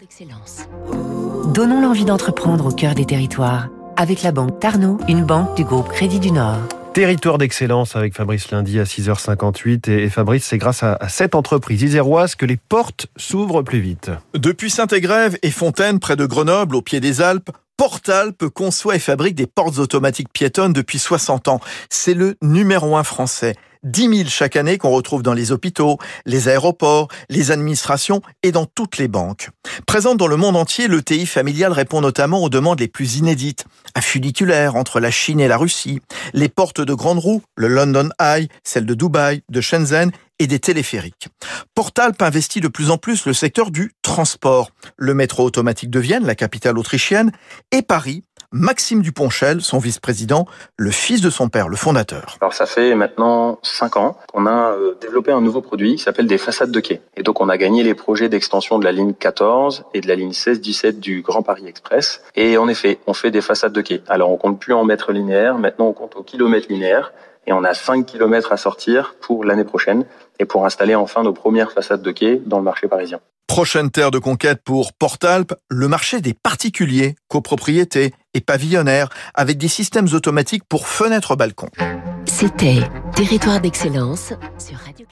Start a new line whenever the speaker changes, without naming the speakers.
d'excellence. Donnons l'envie d'entreprendre au cœur des territoires avec la banque Tarno, une banque du groupe Crédit du Nord.
Territoire d'excellence avec Fabrice Lundi à 6h58. Et Fabrice, c'est grâce à cette entreprise iséroise que les portes s'ouvrent plus vite.
Depuis Saint-Égrève et Fontaine, près de Grenoble, au pied des Alpes, Portalp conçoit et fabrique des portes automatiques piétonnes depuis 60 ans. C'est le numéro un français. 10 000 chaque année qu'on retrouve dans les hôpitaux, les aéroports, les administrations et dans toutes les banques. Présente dans le monde entier, le TI familial répond notamment aux demandes les plus inédites. Un funiculaire entre la Chine et la Russie, les portes de grande roue, le London Eye, celle de Dubaï, de Shenzhen et des téléphériques. Portalp investit de plus en plus le secteur du transport. Le métro automatique de Vienne, la capitale autrichienne, et Paris, Maxime Duponchel, son vice-président, le fils de son père, le fondateur.
Alors ça fait maintenant cinq ans qu'on a euh, développé un nouveau produit qui s'appelle des façades de quai. Et donc on a gagné les projets d'extension de la ligne 14 et de la ligne 16-17 du Grand Paris Express. Et en effet, on fait des façades de quai. Alors on compte plus en mètres linéaires, maintenant on compte au kilomètre linéaire. Et on a 5 km à sortir pour l'année prochaine et pour installer enfin nos premières façades de quai dans le marché parisien.
Prochaine terre de conquête pour Portalp, le marché des particuliers, copropriétés et pavillonnaires, avec des systèmes automatiques pour fenêtres-balcons.
C'était Territoire d'excellence sur Radio